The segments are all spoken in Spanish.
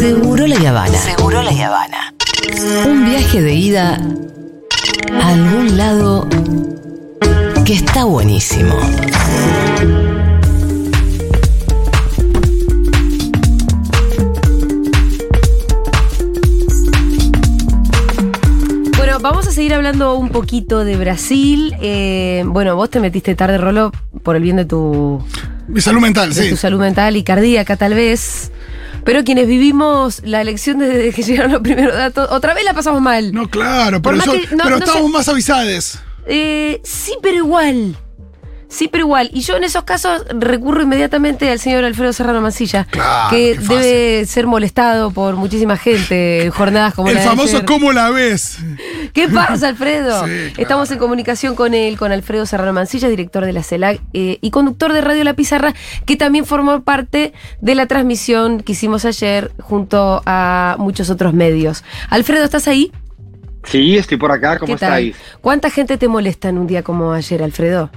Seguro la Habana. Seguro la Habana. Un viaje de ida a algún lado que está buenísimo. Bueno, vamos a seguir hablando un poquito de Brasil. Eh, bueno, vos te metiste tarde, Rolo, por el bien de tu, Mi salud mental, de sí. tu salud mental y cardíaca, tal vez. Pero quienes vivimos la elección desde que llegaron los primeros datos, otra vez la pasamos mal. No, claro, pero, eso- que- no- pero no estamos sé- más avisados. Eh, sí, pero igual. Sí, pero igual. Y yo en esos casos recurro inmediatamente al señor Alfredo Serrano Mancilla, Claro, que debe ser molestado por muchísima gente en jornadas como El la de famoso ayer. ¿Cómo la ves? ¿Qué pasa, Alfredo? Sí, claro. Estamos en comunicación con él, con Alfredo Serrano Mancilla, director de la CELAC eh, y conductor de Radio La Pizarra, que también formó parte de la transmisión que hicimos ayer junto a muchos otros medios. Alfredo, ¿estás ahí? Sí, estoy por acá, ¿cómo estáis? ¿Cuánta gente te molesta en un día como ayer, Alfredo?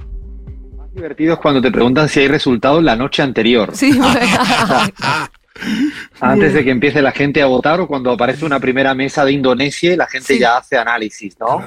Divertido es cuando te preguntan si hay resultados la noche anterior, Sí, bueno. antes de que empiece la gente a votar o cuando aparece una primera mesa de Indonesia y la gente Sí. ya hace análisis, ¿no?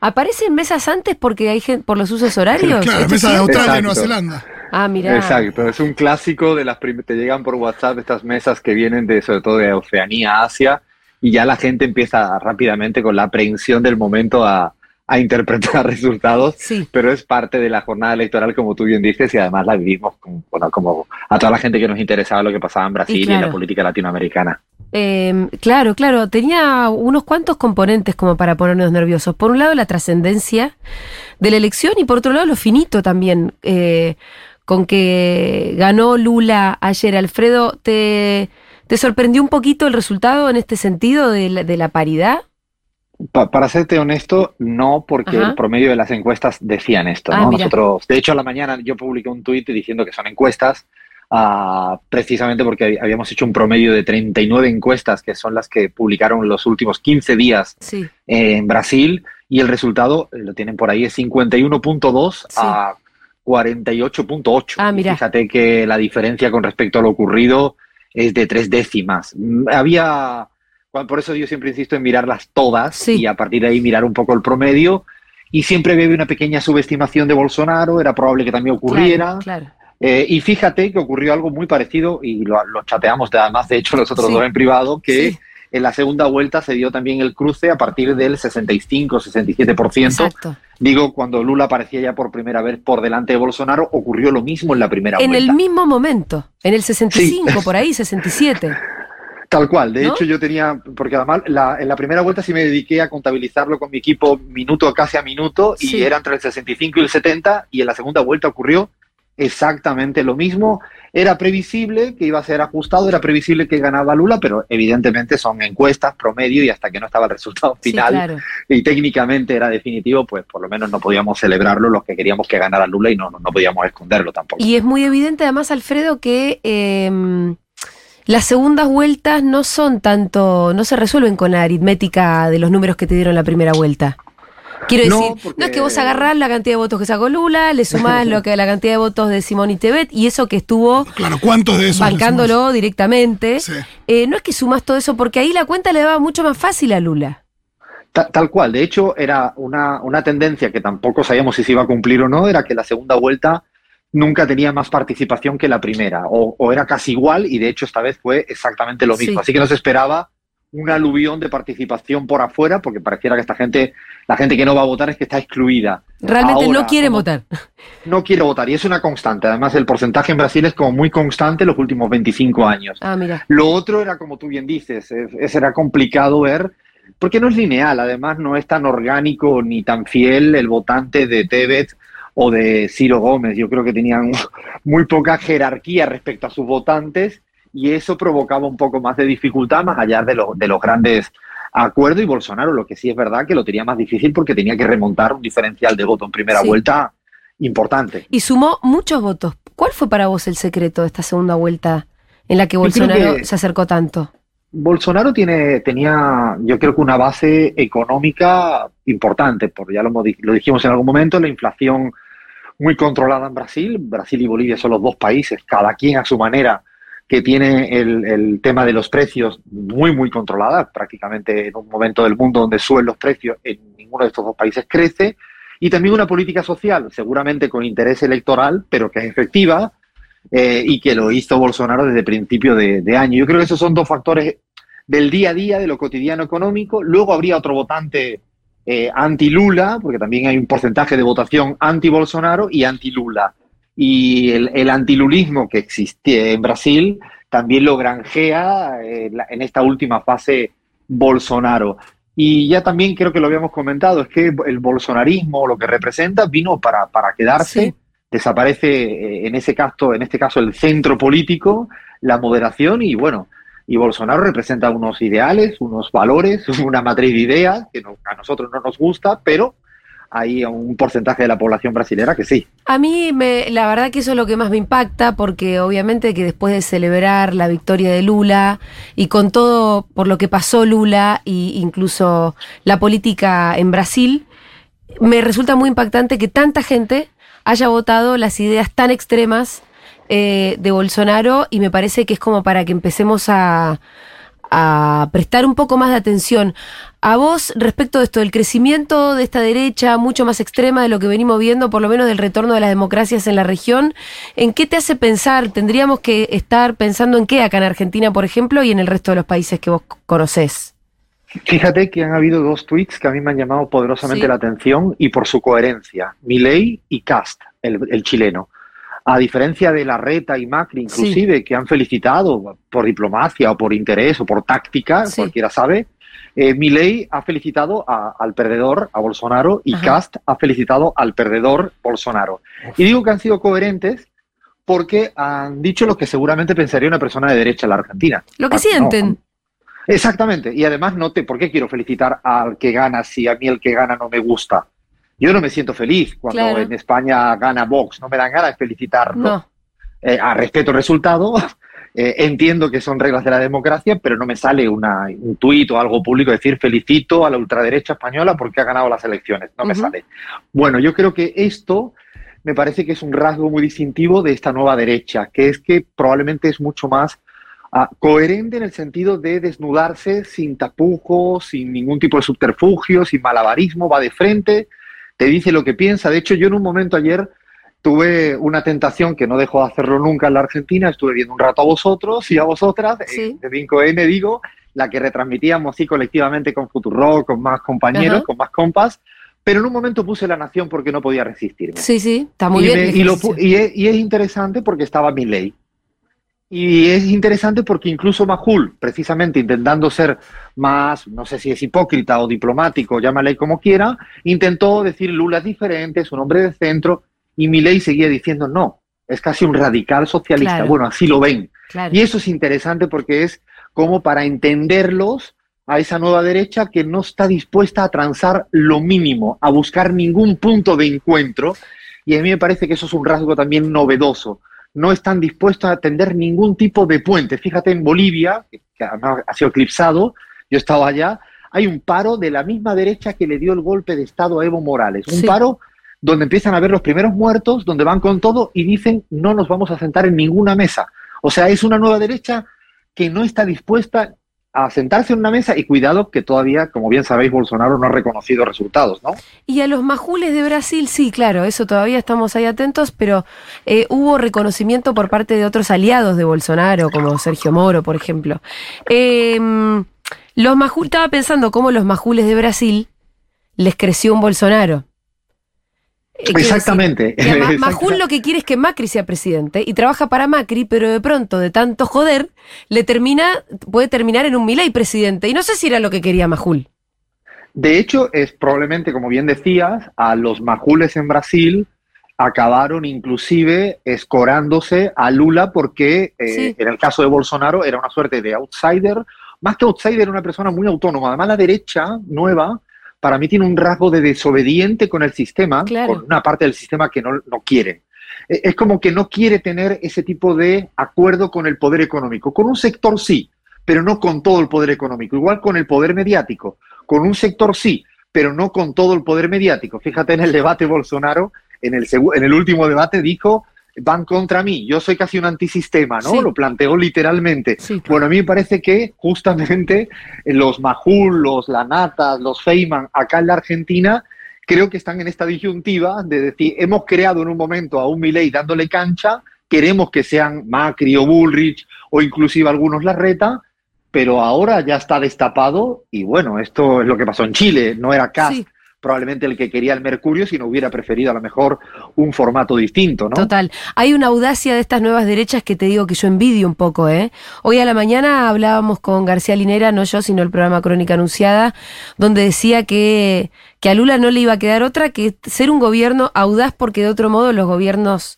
¿Aparecen mesas antes porque hay gente por los usos horarios? Claro, ¿Esto mesa es de? Australia y. Nueva Zelanda. Ah, mira. Exacto, es un clásico de las prim- te llegan por WhatsApp estas mesas que vienen de sobre todo de Oceanía, Asia y ya la gente empieza rápidamente con la aprehensión del momento a, a interpretar resultados, Sí. pero es parte de la jornada electoral como tú bien dices y además la vivimos como, bueno, como a toda la gente que nos interesaba lo que pasaba en Brasil y, en la política latinoamericana. Eh, claro, claro, tenía unos cuantos componentes como para ponernos nerviosos. Por un lado, la trascendencia de la elección y por otro lado, lo finito también, eh, con que ganó Lula ayer. Alfredo, ¿te, te sorprendió un poquito el resultado en este sentido de la, de la paridad? Pa- para serte honesto, no, porque Ajá. el promedio de las encuestas decían esto, Ah. Nosotros, de hecho, a la mañana yo publiqué un tuit diciendo que son encuestas, ah, precisamente porque hab- habíamos hecho un promedio de 39 encuestas, que son las que publicaron los últimos 15 días Sí. eh, en Brasil, y el resultado, eh, lo tienen por ahí, es 51.2 Sí. a 48.8. Ah. Fíjate que la diferencia con respecto a lo ocurrido es de tres décimas. Mm, Había, por eso yo siempre insisto en mirarlas todas Sí. y a partir de ahí mirar un poco el promedio. Y siempre había una pequeña subestimación de Bolsonaro, era probable que también ocurriera. Claro, claro. Eh, y fíjate que ocurrió algo muy parecido, y lo, lo chateamos de- además, de hecho, nosotros Sí. dos en privado, que Sí. en la segunda vuelta se dio también el cruce a partir del 65-67%. Exacto. Digo, cuando Lula aparecía ya por primera vez por delante de Bolsonaro, ocurrió lo mismo en la primera En vuelta. el mismo momento, en el 65, por ahí, 67. Tal cual, de ¿No? hecho yo tenía, porque además la- en la primera vuelta sí me dediqué a contabilizarlo con mi equipo minuto casi a minuto y Sí. era entre el 65 y el 70 y en la segunda vuelta ocurrió exactamente lo mismo. Era previsible que iba a ser ajustado, era previsible que ganaba Lula, pero evidentemente son encuestas, promedio y hasta que no estaba el resultado Sí, final claro. y técnicamente era definitivo, pues por lo menos no podíamos celebrarlo los que queríamos que ganara Lula y no, no, no podíamos esconderlo tampoco. Y es muy evidente además, Alfredo, que eh, las segundas vueltas no son tanto, no se resuelven con la aritmética de los números que te dieron la primera vuelta. Quiero No, decir, porque- no es que vos agarrás la cantidad de votos que sacó Lula, le sumás lo que la cantidad de votos de Simón y Tebet y eso que estuvo Claro, ¿cuántos de esos? bancándolo directamente. Sí. Eh, no es que sumas todo eso, porque ahí la cuenta le daba mucho más fácil a Lula. Ta- Tal cual, de hecho era una, una tendencia que tampoco sabíamos si se iba a cumplir o no, era que la segunda vuelta nunca tenía más participación que la primera, o, o era casi igual y de hecho esta vez fue exactamente lo mismo. Sí. Así que nos esperaba un aluvión de participación por afuera, porque pareciera que esta gente, la gente que no va a votar es que está excluida. Realmente Ahora, no quieren como- votar. No quiere votar y es una constante. Además, el porcentaje en Brasil es como muy constante los últimos 25 años. Ah, mira. Lo otro era, como tú bien dices, es, es- era complicado ver, porque no es lineal, además no es tan orgánico ni tan fiel el votante de Tebet o de Ciro Gómez. Yo creo que tenían muy poca jerarquía respecto a sus votantes y eso provocaba un poco más de dificultad más allá de, lo- de los grandes acuerdos y Bolsonaro, lo que sí es verdad que lo tenía más difícil porque tenía que remontar un diferencial de voto en primera Sí. vuelta importante. Y sumó muchos votos. ¿Cuál fue para vos el secreto de esta segunda vuelta en la que Bolsonaro que- se acercó tanto? Bolsonaro tiene, tenía, yo creo que una base económica importante, porque ya lo, lo dijimos en algún momento, la inflación muy controlada en Brasil. Brasil y Bolivia son los dos países, cada quien a su manera, que tiene el, el, tema de los precios muy, muy controlada, prácticamente en un momento del mundo donde suben los precios, en ninguno de estos dos países crece, y también una política social, seguramente con interés electoral, pero que es efectiva, eh, y que lo hizo Bolsonaro desde principio de, de año. Yo creo que esos son dos factores del día a día, de lo cotidiano económico. Luego habría otro votante eh, anti-Lula, porque también hay un porcentaje de votación anti-Bolsonaro y anti-Lula. Y el, el antilulismo que existe en Brasil también lo granjea eh, en esta última fase Bolsonaro. Y ya también creo que lo habíamos comentado, es que el bolsonarismo, lo que representa, vino para, para quedarse. Sí. Desaparece eh, en ese caso, en este caso, el centro político, la moderación y bueno, y Bolsonaro representa unos ideales, unos valores, una matriz de ideas que a nosotros no nos gusta, pero hay un porcentaje de la población brasilera que sí. A mí, me, la verdad que eso es lo que más me impacta, porque obviamente que después de celebrar la victoria de Lula y con todo por lo que pasó Lula e incluso la política en Brasil, me resulta muy impactante que tanta gente haya votado las ideas tan extremas eh, de Bolsonaro y me parece que es como para que empecemos a, a prestar un poco más de atención. A vos, respecto de esto, del crecimiento de esta derecha mucho más extrema de lo que venimos viendo, por lo menos del retorno de las democracias en la región, ¿en qué te hace pensar? ¿Tendríamos que estar pensando en qué acá en Argentina, por ejemplo, y en el resto de los países que vos conocés? Fíjate que han habido dos tweets que a mí me han llamado poderosamente sí. la atención y por su coherencia. Milei y Cast, el, el chileno. A diferencia de Larreta y Macri, inclusive, sí. que han felicitado por diplomacia o por interés o por táctica, sí. cualquiera sabe, eh, Milei ha felicitado a, al perdedor, a Bolsonaro, y Ajá. Cast ha felicitado al perdedor, Bolsonaro. Y digo que han sido coherentes porque han dicho lo que seguramente pensaría una persona de derecha en la Argentina. Lo que sienten. No, exactamente. Y además note por qué quiero felicitar al que gana si a mí el que gana no me gusta. Yo no me siento feliz cuando claro. en España gana Vox, no me dan ganas de felicitarlo. No. Eh, a respeto el resultado, eh, entiendo que son reglas de la democracia, pero no me sale una, un tuit o algo público decir felicito a la ultraderecha española porque ha ganado las elecciones. No uh -huh. me sale. Bueno, yo creo que esto me parece que es un rasgo muy distintivo de esta nueva derecha, que es que probablemente es mucho más uh, coherente en el sentido de desnudarse sin tapujos, sin ningún tipo de subterfugio, sin malabarismo, va de frente te dice lo que piensa. De hecho, yo en un momento ayer tuve una tentación que no dejo de hacerlo nunca en la Argentina. Estuve viendo un rato a vosotros y a vosotras, sí. de 5N digo, la que retransmitíamos así colectivamente con Futuro, con más compañeros, con más compas. Pero en un momento puse La Nación porque no podía resistirme. Sí, sí, está muy y bien. Me, y, lo, y, es, y, es, interesante porque estaba mi ley. Y es interesante porque incluso Majul, precisamente intentando ser más, no sé si es hipócrita o diplomático, llámale como quiera, intentó decir Lula es diferente, es un hombre de centro, y Milei seguía diciendo no, es casi un radical socialista. Claro. Bueno, así lo ven. Claro. Y eso es interesante porque es como para entenderlos a esa nueva derecha que no está dispuesta a transar lo mínimo, a buscar ningún punto de encuentro. Y a mí me parece que eso es un rasgo también novedoso no están dispuestos a atender ningún tipo de puente. Fíjate en Bolivia, que además ha sido eclipsado, yo he estado allá, hay un paro de la misma derecha que le dio el golpe de Estado a Evo Morales. Un sí. paro donde empiezan a ver los primeros muertos, donde van con todo y dicen no nos vamos a sentar en ninguna mesa. O sea, es una nueva derecha que no está dispuesta a sentarse en una mesa y cuidado que todavía, como bien sabéis, Bolsonaro no ha reconocido resultados, ¿no? Y a los majules de Brasil, sí, claro, eso todavía estamos ahí atentos, pero eh, hubo reconocimiento por parte de otros aliados de Bolsonaro, como Sergio Moro, por ejemplo. Eh, los majules, estaba pensando cómo los majules de Brasil les creció un Bolsonaro. Exactamente. Decir, Majul lo que quiere es que Macri sea presidente y trabaja para Macri, pero de pronto, de tanto joder, le termina, puede terminar en un Milei presidente. Y no sé si era lo que quería Majul. De hecho, es probablemente, como bien decías, a los Majules en Brasil acabaron inclusive escorándose a Lula porque eh, sí. en el caso de Bolsonaro era una suerte de outsider, más que outsider, era una persona muy autónoma. Además, la derecha nueva para mí tiene un rasgo de desobediente con el sistema, claro. con una parte del sistema que no, no quiere. Es como que no quiere tener ese tipo de acuerdo con el poder económico. Con un sector sí, pero no con todo el poder económico. Igual con el poder mediático. Con un sector sí, pero no con todo el poder mediático. Fíjate en el debate Bolsonaro, en el, en el último debate dijo van contra mí, yo soy casi un antisistema, ¿no? Sí. Lo planteó literalmente. Sí. Bueno, a mí me parece que justamente los Majul, los Lanatas, los Feynman, acá en la Argentina, creo que están en esta disyuntiva de decir, hemos creado en un momento a un Milei dándole cancha, queremos que sean Macri o Bullrich o inclusive algunos Larreta, pero ahora ya está destapado y bueno, esto es lo que pasó en Chile, no era Cast Sí. Probablemente el que quería el Mercurio, sino hubiera preferido a lo mejor un formato distinto, ¿no? Total. Hay una audacia de estas nuevas derechas que te digo que yo envidio un poco, ¿eh? Hoy a la mañana hablábamos con García Linera, no yo, sino el programa Crónica Anunciada, donde decía que, que a Lula no le iba a quedar otra que ser un gobierno audaz porque de otro modo los gobiernos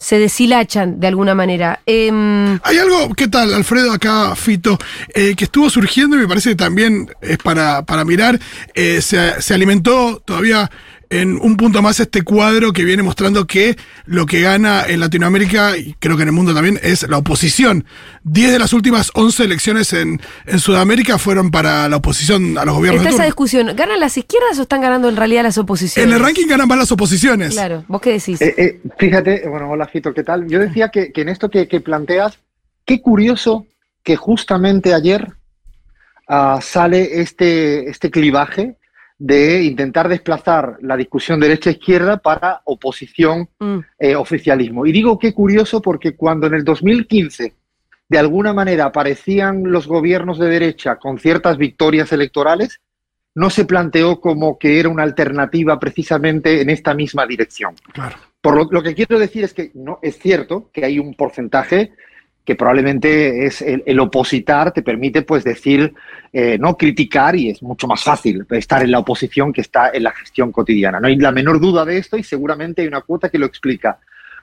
se deshilachan de alguna manera. Em, Hay algo, ¿qué tal, Alfredo, acá, Fito, eh, que estuvo surgiendo y me parece que también es para, para mirar, eh, se, se alimentó todavía en un punto más este cuadro que viene mostrando que lo que gana en Latinoamérica, y creo que en el mundo también, es la oposición. Diez de las últimas once elecciones en, en Sudamérica fueron para la oposición a los gobiernos está de esa discusión. ¿Ganan las izquierdas o están ganando en realidad las oposiciones? En el ranking ganan más las oposiciones. Claro, ¿vos qué decís? Eh, eh, fíjate, bueno, hola Fito, ¿qué tal? Yo decía que, que en esto que, que planteas, qué curioso que justamente ayer ah, sale este, este clivaje de intentar desplazar la discusión derecha-izquierda para oposición Mm, eh, oficialismo. Y digo qué curioso porque cuando en el 2015 de alguna manera aparecían los gobiernos de derecha con ciertas victorias electorales, no se planteó como que era una alternativa precisamente en esta misma dirección. Claro. Por lo, lo que quiero decir es que no es cierto que hay un porcentaje que probablemente es el, el opositar te permite pues decir eh, no criticar y es mucho más fácil estar en la oposición que está en la gestión cotidiana. No hay la menor duda de esto y seguramente hay una cuota que lo explica.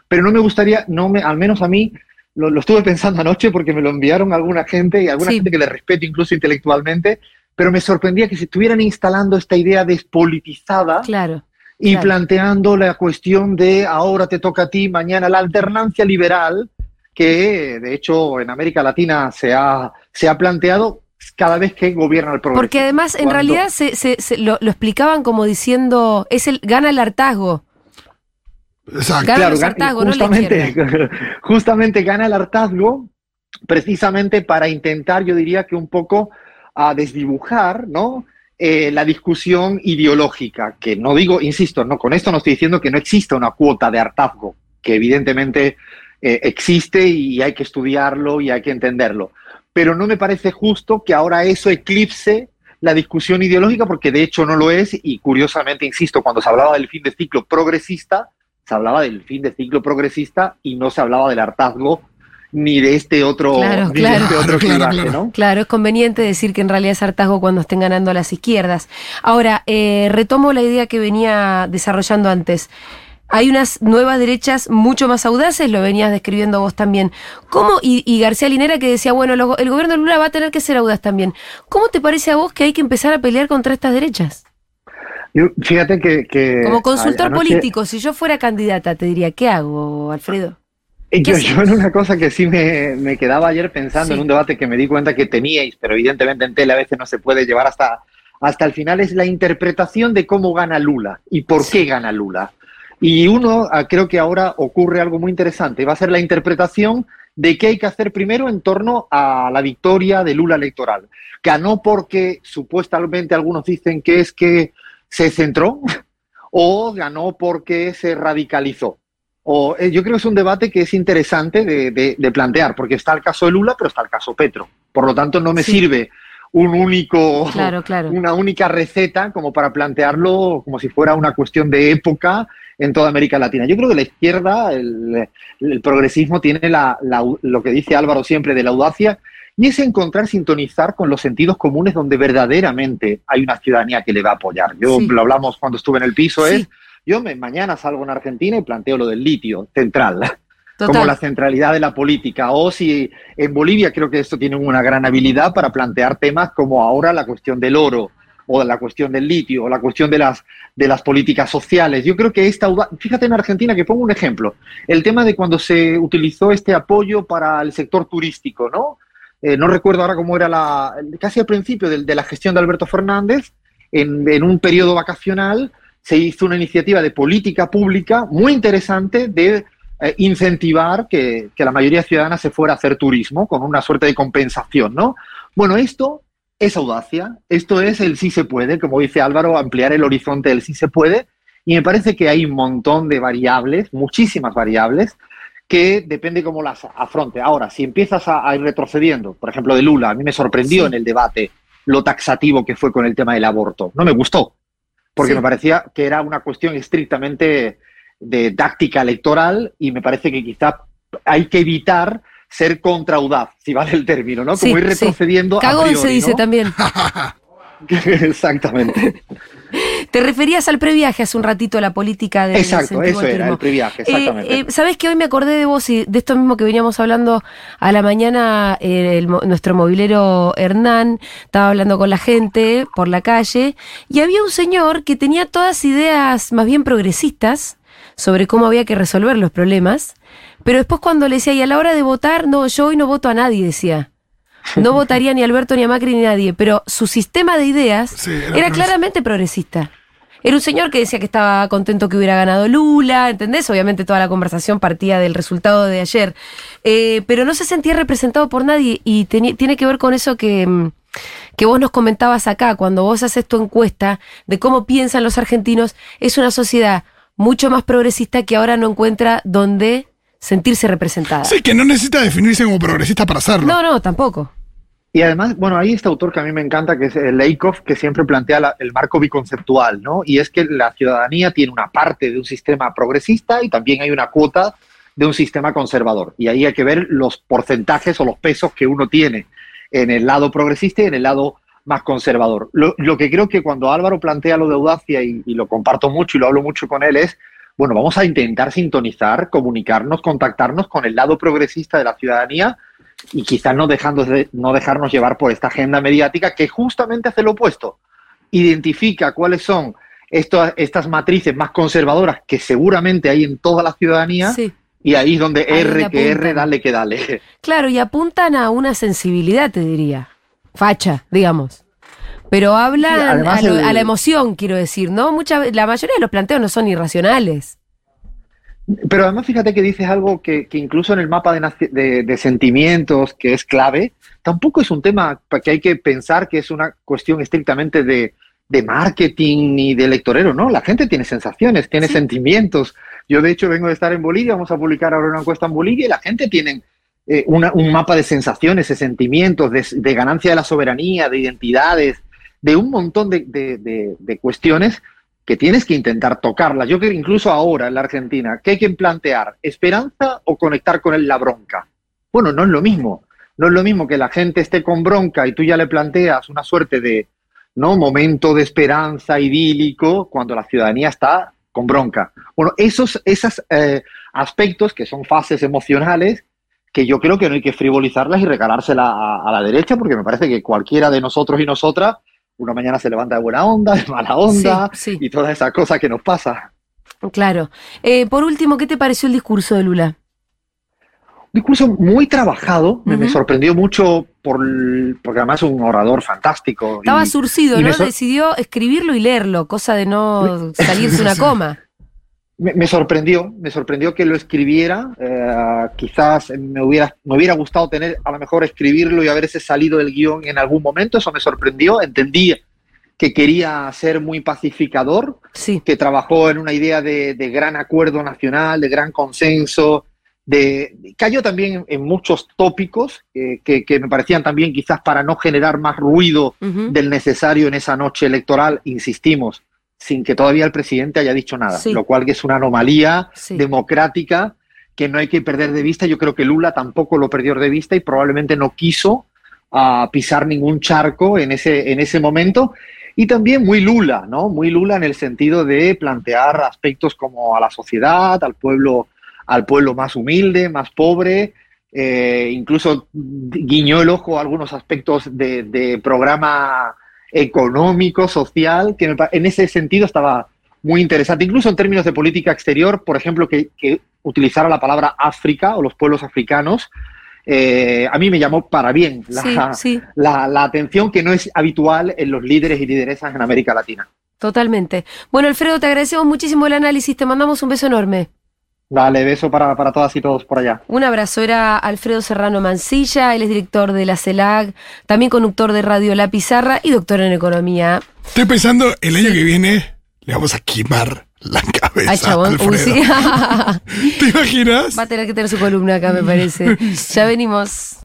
Pero no me gustaría, no me, al menos a mí, lo, lo estuve pensando anoche porque me lo enviaron alguna gente y alguna Sí. gente que le respeto incluso intelectualmente, pero me sorprendía que se estuvieran instalando esta idea despolitizada claro. y Claro. planteando la cuestión de ahora te toca a ti, mañana la alternancia liberal, que de hecho en América Latina se ha, se ha planteado cada vez que gobierna el progreso. Porque además, en Cuando- realidad, se, se- se- lo, lo explicaban como diciendo, es el gana el hartazgo. Exacto. Gana no la justamente, justamente gana el hartazgo precisamente para intentar, yo diría que un poco a desdibujar, ¿no? Eh, la discusión ideológica, que no digo, insisto, no, con esto no estoy diciendo que no exista una cuota de hartazgo, que evidentemente eh, existe y hay que estudiarlo y hay que entenderlo. Pero no me parece justo que ahora eso eclipse la discusión ideológica, porque de hecho no lo es, y curiosamente, insisto, cuando se hablaba del fin de ciclo progresista, se hablaba del fin de ciclo progresista y no se hablaba del hartazgo ni de este otro, Claro, ni de claro. este otro Claro, clivaje, claro. ¿no? Claro, es conveniente decir que en realidad es hartazgo cuando estén ganando a las izquierdas. Ahora, eh, retomo la idea que venía desarrollando antes. Hay unas nuevas derechas mucho más audaces, lo venías describiendo vos también. ¿Cómo? Y, y García Linera que decía, bueno, lo- el gobierno de Lula va a tener que ser audaz también. ¿Cómo te parece a vos que hay que empezar a pelear contra estas derechas? Yo- fíjate que... que Como consultor anoche- político, si yo fuera candidata, te diría, ¿qué hago, Alfredo? Eh, ¿Qué Yo, en una cosa que sí me, me quedaba ayer pensando Sí. en un debate que me di cuenta que teníais, pero evidentemente en tele a veces no se puede llevar hasta, hasta el final, es la interpretación de cómo gana Lula y por qué gana Lula. Y uno, ah, creo que ahora ocurre algo muy interesante, va a ser la interpretación de qué hay que hacer primero en torno a la victoria de Lula electoral. Ganó porque supuestamente algunos dicen que es que se centró o ganó porque se radicalizó. O, eh, yo creo que es un debate que es interesante de, de- de plantear, porque está el caso de Lula, pero está el caso Petro. Por lo tanto, no me Sí. sirve un único, Claro, claro. una única receta como para plantearlo como si fuera una cuestión de época en toda América Latina. Yo creo que la izquierda, el, el progresismo, tiene la- la- lo que dice Álvaro siempre de la audacia, y es encontrar, sintonizar con los sentidos comunes donde verdaderamente hay una ciudadanía que le va a apoyar. Yo Sí. lo hablamos cuando estuve en el piso, Sí. es yo me, mañana salgo en Argentina y planteo lo del litio central, como la centralidad de la política. O si en Bolivia creo que esto tiene una gran habilidad para plantear temas como ahora la cuestión del oro o la cuestión del litio o la cuestión de las, de las políticas sociales. Yo creo que esta, fíjate en Argentina que pongo un ejemplo, el tema de cuando se utilizó este apoyo para el sector turístico, ¿no? Eh, no recuerdo ahora cómo era la, casi al principio de, de la gestión de Alberto Fernández, en, en un periodo vacacional se hizo una iniciativa de política pública muy interesante de eh, incentivar que, que, la mayoría ciudadana se fuera a hacer turismo con una suerte de compensación, ¿no? Bueno, esto es audacia, esto es el sí se puede, como dice Álvaro, ampliar el horizonte del sí se puede, y me parece que hay un montón de variables, muchísimas variables, que depende cómo las afronte. Ahora, si empiezas a, ir retrocediendo, por ejemplo, de Lula, a mí me sorprendió en el debate lo taxativo que fue con el tema del aborto. No me gustó, porque me parecía que era una cuestión estrictamente de táctica electoral y me parece que quizá hay que evitar ser contraudaz, si vale el término, ¿no? Como ir retrocediendo. Cagón se dice también. Exactamente. Te referías al previaje hace un ratito, a la política de. Exacto, eso era, el previaje, exactamente. Eh, eh, Sabes que hoy me acordé de vos y de esto mismo que veníamos hablando a la mañana, eh, nuestro movilero Hernán estaba hablando con la gente por la calle y había un señor que tenía todas ideas más bien progresistas sobre cómo había que resolver los problemas, pero después cuando le decía, y a la hora de votar, no, yo hoy no voto a nadie, decía. No votaría ni a Alberto ni a Macri ni a nadie, pero su sistema de ideas era, claramente progresista. Era un señor que decía que estaba contento que hubiera ganado Lula, ¿entendés? Obviamente toda la conversación partía del resultado de ayer, eh, pero no se sentía representado por nadie y tiene que ver con eso que, mm, que vos nos comentabas acá, cuando vos haces tu encuesta de cómo piensan los argentinos, es una sociedad mucho más progresista que ahora no encuentra dónde sentirse representada. Sí, que no necesita definirse como progresista para hacerlo. No, no, tampoco. Y además, bueno, hay este autor que a mí me encanta, que es Leikov, que siempre plantea el marco biconceptual, ¿no? Y es que la ciudadanía tiene una parte de un sistema progresista y también hay una cuota de un sistema conservador. Y ahí hay que ver los porcentajes o los pesos que uno tiene en el lado progresista y en el lado más conservador. Lo, que creo que cuando Álvaro plantea lo de audacia, y, y, lo comparto mucho y lo hablo mucho con él, es, bueno, vamos a intentar sintonizar, comunicarnos, contactarnos con el lado progresista de la ciudadanía y quizás no, dejando no dejarnos llevar por esta agenda mediática que justamente hace lo opuesto. Identifica cuáles son estas matrices más conservadoras que seguramente hay en toda la ciudadanía. Y ahí es donde R que R, dale que dale. Claro, y apuntan a una sensibilidad, te diría. Facha, digamos. Pero hablan a, la emoción, quiero decir, ¿no? Mucha, la mayoría de los planteos no son irracionales. Pero además fíjate que dices algo que, incluso en el mapa de, sentimientos, que es clave, tampoco es un tema que hay que pensar que es una cuestión estrictamente de, marketing ni de electorero, ¿no? La gente tiene sensaciones, tiene sentimientos. Yo de hecho vengo de estar en Bolivia, vamos a publicar ahora una encuesta en Bolivia y la gente tiene eh, un mapa de sensaciones, de sentimientos, de, ganancia de la soberanía, de identidades, de un montón de cuestiones que tienes que intentar tocarlas. Yo creo que incluso ahora en la Argentina, ¿qué hay que plantear? ¿Esperanza o conectar con él la bronca? Bueno, no es lo mismo. No es lo mismo que la gente esté con bronca y tú ya le planteas una suerte de ¿no? momento de esperanza idílico cuando la ciudadanía está con bronca. Bueno, esos esos, eh, aspectos que son fases emocionales que yo creo que no hay que frivolizarlas y regalárselas a, a la derecha porque me parece que cualquiera de nosotros y nosotras una mañana se levanta de buena onda, de mala onda y toda esa cosa que nos pasa. Claro. Eh, por último, ¿qué te pareció el discurso de Lula? Un discurso muy trabajado, me sorprendió mucho por, porque además es un orador fantástico. Estaba surcido, ¿no? Decidió escribirlo y leerlo, cosa de no salirse una coma. Me, sorprendió, me sorprendió que lo escribiera. Eh, quizás me hubiera, me hubiera gustado tener, a lo mejor, escribirlo y haberse salido del guion en algún momento. Eso me sorprendió. Entendí que quería ser muy pacificador, que trabajó en una idea de, gran acuerdo nacional, de gran consenso, de, cayó también en muchos tópicos que, me parecían también quizás para no generar más ruido del necesario en esa noche electoral, insistimos, sin que todavía el presidente haya dicho nada, lo cual es una anomalía democrática que no hay que perder de vista. Yo creo que Lula tampoco lo perdió de vista y probablemente no quiso ah, pisar ningún charco en ese, en ese momento. Y también muy Lula, ¿no? Muy Lula en el sentido de plantear aspectos como a la sociedad, al pueblo, al pueblo más humilde, más pobre, eh, incluso guiñó el ojo a algunos aspectos de, de programa económico, social, que en ese sentido estaba muy interesante, incluso en términos de política exterior, por ejemplo, que, utilizara la palabra África o los pueblos africanos, eh, a mí me llamó para bien la, La, atención que no es habitual en los líderes y lideresas en América Latina. Totalmente. Bueno, Alfredo, te agradecemos muchísimo el análisis, te mandamos un beso enorme. Dale, beso para, para todas y todos por allá. Un abrazo. Era Alfredo Serrano Mancilla, él es director de la CELAC, también conductor de Radio La Pizarra y doctor en economía. Estoy pensando, el año que viene le vamos a quemar la cabeza. Ay, chabón. Alfredo. sí. ¿Te imaginas? Va a tener que tener su columna acá, me parece. Ya venimos.